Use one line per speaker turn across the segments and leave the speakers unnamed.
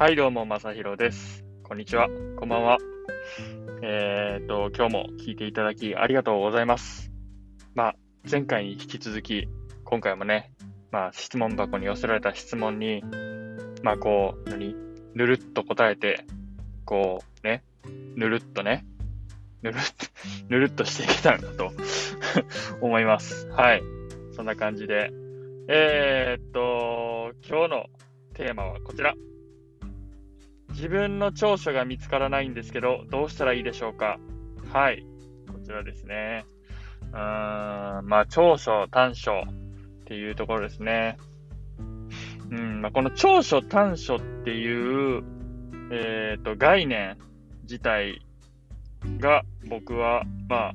はい、どうも、まさひろです。こんにちは。こんばんは。えーっと、今日も聞いていただきありがとうございます。まあ、前回に引き続き、今回もね、まあ、質問箱に寄せられた質問に、まあ、こう、何？ぬるっと答えて、こう、ね、ぬるっとね、ぬるっと、ぬるっとしていけたらなと 思います。はい。そんな感じで。えーっと、今日のテーマはこちら。自分の長所が見つからないんですけど、どうしたらいいでしょうか？はい。こちらですね。うーん、まあ、長所、短所っていうところですね。うん、まあ、この長所、短所っていう、えっ、と、概念自体が僕は、ま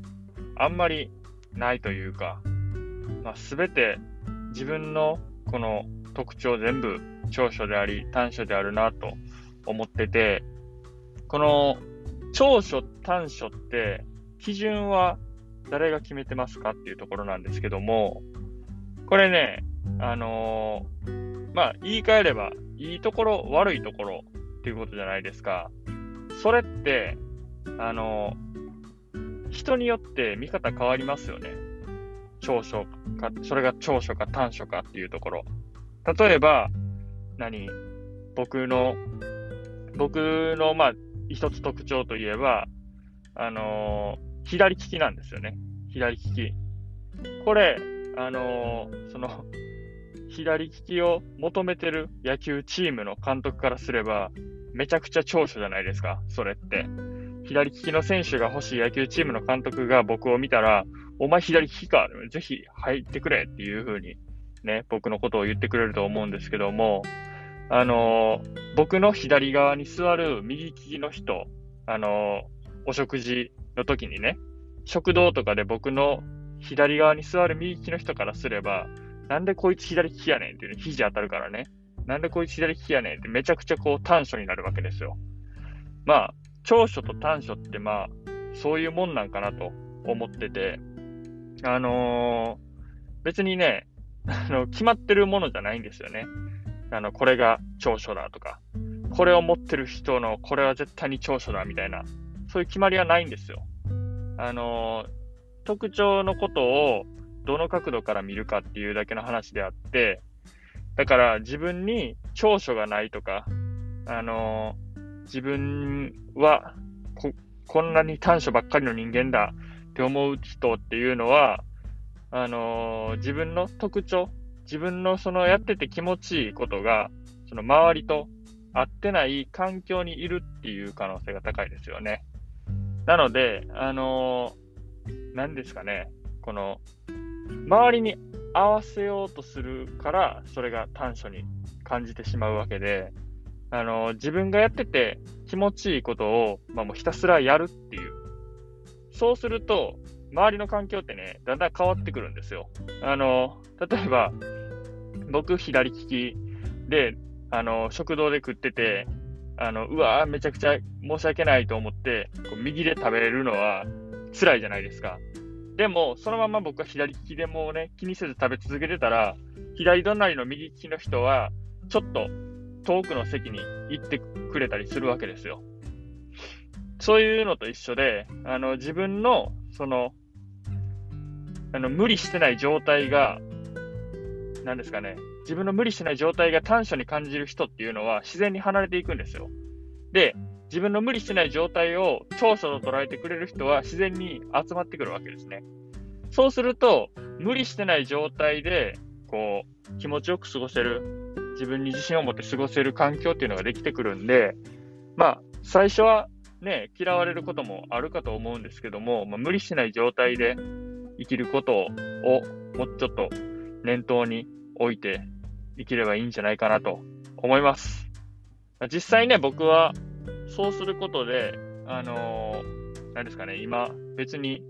あ、あんまりないというか、まあ、すべて自分のこの特徴全部長所であり短所であるなと思ってて、この長所短所って基準は誰が決めてますかっていうところなんですけども、これね、あのーまあ言い換えればいいところ悪いところっていうことじゃないですか。それって、あのー人によって見方変わりますよね。長所か、それが長所か短所かっていうところ。例えば、何？僕の、僕の、まあ、一つ特徴といえば、あのー左利きなんですよね。左利き。これ、あのーその、左利きを求めてる野球チームの監督からすれば、めちゃくちゃ長所じゃないですか、それって。左利きの選手が欲しい野球チームの監督が僕を見たら、お前左利きか、ぜひ入ってくれっていう風にね、僕のことを言ってくれると思うんですけども、あのー僕の左側に座る右利きの人、あのお食事の時にね、食堂とかで僕の左側に座る右利きの人からすれば、なんでこいつ左利きやねんっていうの肘当たるからね。なんでこいつ左利きやねんってめちゃくちゃこう短所になるわけですよ。まあ、長所と短所ってまあ、そういうもんなんかなと思ってて、あのー別にね、あの、決まってるものじゃないんですよね。あの、これが長所だとか、これを持ってる人のこれは絶対に長所だみたいな、そういう決まりはないんですよ。あの特徴のことをどの角度から見るかっていうだけの話であって、だから自分に長所がないとか、あの自分はここんなに短所ばっかりの人間だって思う人っていうのは、あの自分の特徴、自分のそのやってて気持ちいいことが、その周りと合ってない環境にいるっていう可能性が高いですよね。なので、あのー何ですかね、この、周りに合わせようとするから、それが短所に感じてしまうわけで、あのー自分がやってて気持ちいいことを、まあ、もうひたすらやるっていう。そうすると、周りの環境ってね、だんだん変わってくるんですよ。あの例えば、僕左利きで、あの食堂で食ってて、あの、うわめちゃくちゃ申し訳ないと思って、こう右で食べれるのは辛いじゃないですか。でも、そのまま僕は左利きでもうね、気にせず食べ続けてたら、左隣の右利きの人は、ちょっと遠くの席に行ってくれたりするわけですよ。そういうのと一緒で、あの、自分の、その、あの、無理してない状態が、何ですかね、自分の無理してない状態が短所に感じる人っていうのは自然に離れていくんですよ。で、自分の無理してない状態を長所と捉えてくれる人は自然に集まってくるわけですね。そうすると、無理してない状態で、こう、気持ちよく過ごせる、自分に自信を持って過ごせる環境っていうのができてくるんで、まあ、最初はね、嫌われることもあるかと思うんですけども、まあ、無理してない状態で生きることを、もうちょっと念頭に置いて生きればいいんじゃないかなと思います。実際ね、僕はそうすることで、あのー、何ですかね、今、別に、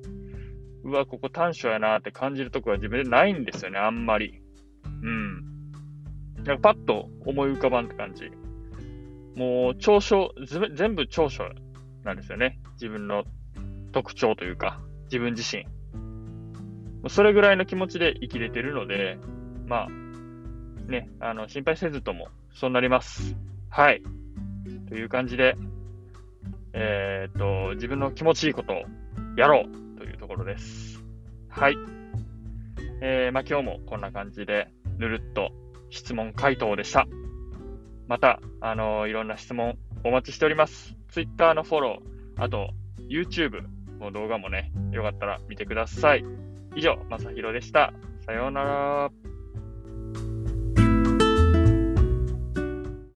うわ、ここ短所やなって感じるとこは自分でないんですよね、あんまり。うん。なんかパッと思い浮かばんって感じ。もう、長所、全部長所なんですよね。自分の特徴というか、自分自身。それぐらいの気持ちで生きれてるので、まあ、ね、あの、心配せずとも、そうなります。はい。という感じで、えっ、と、自分の気持ちいいことをやろうというところです。はい。えー、まあ、今日もこんな感じで、ぬるっと質問回答でした。また、あのー、いろんな質問お待ちしております。Twitter のフォロー、あと YouTube の動画もね、よかったら見てください。以上、まさひろでした。さようなら。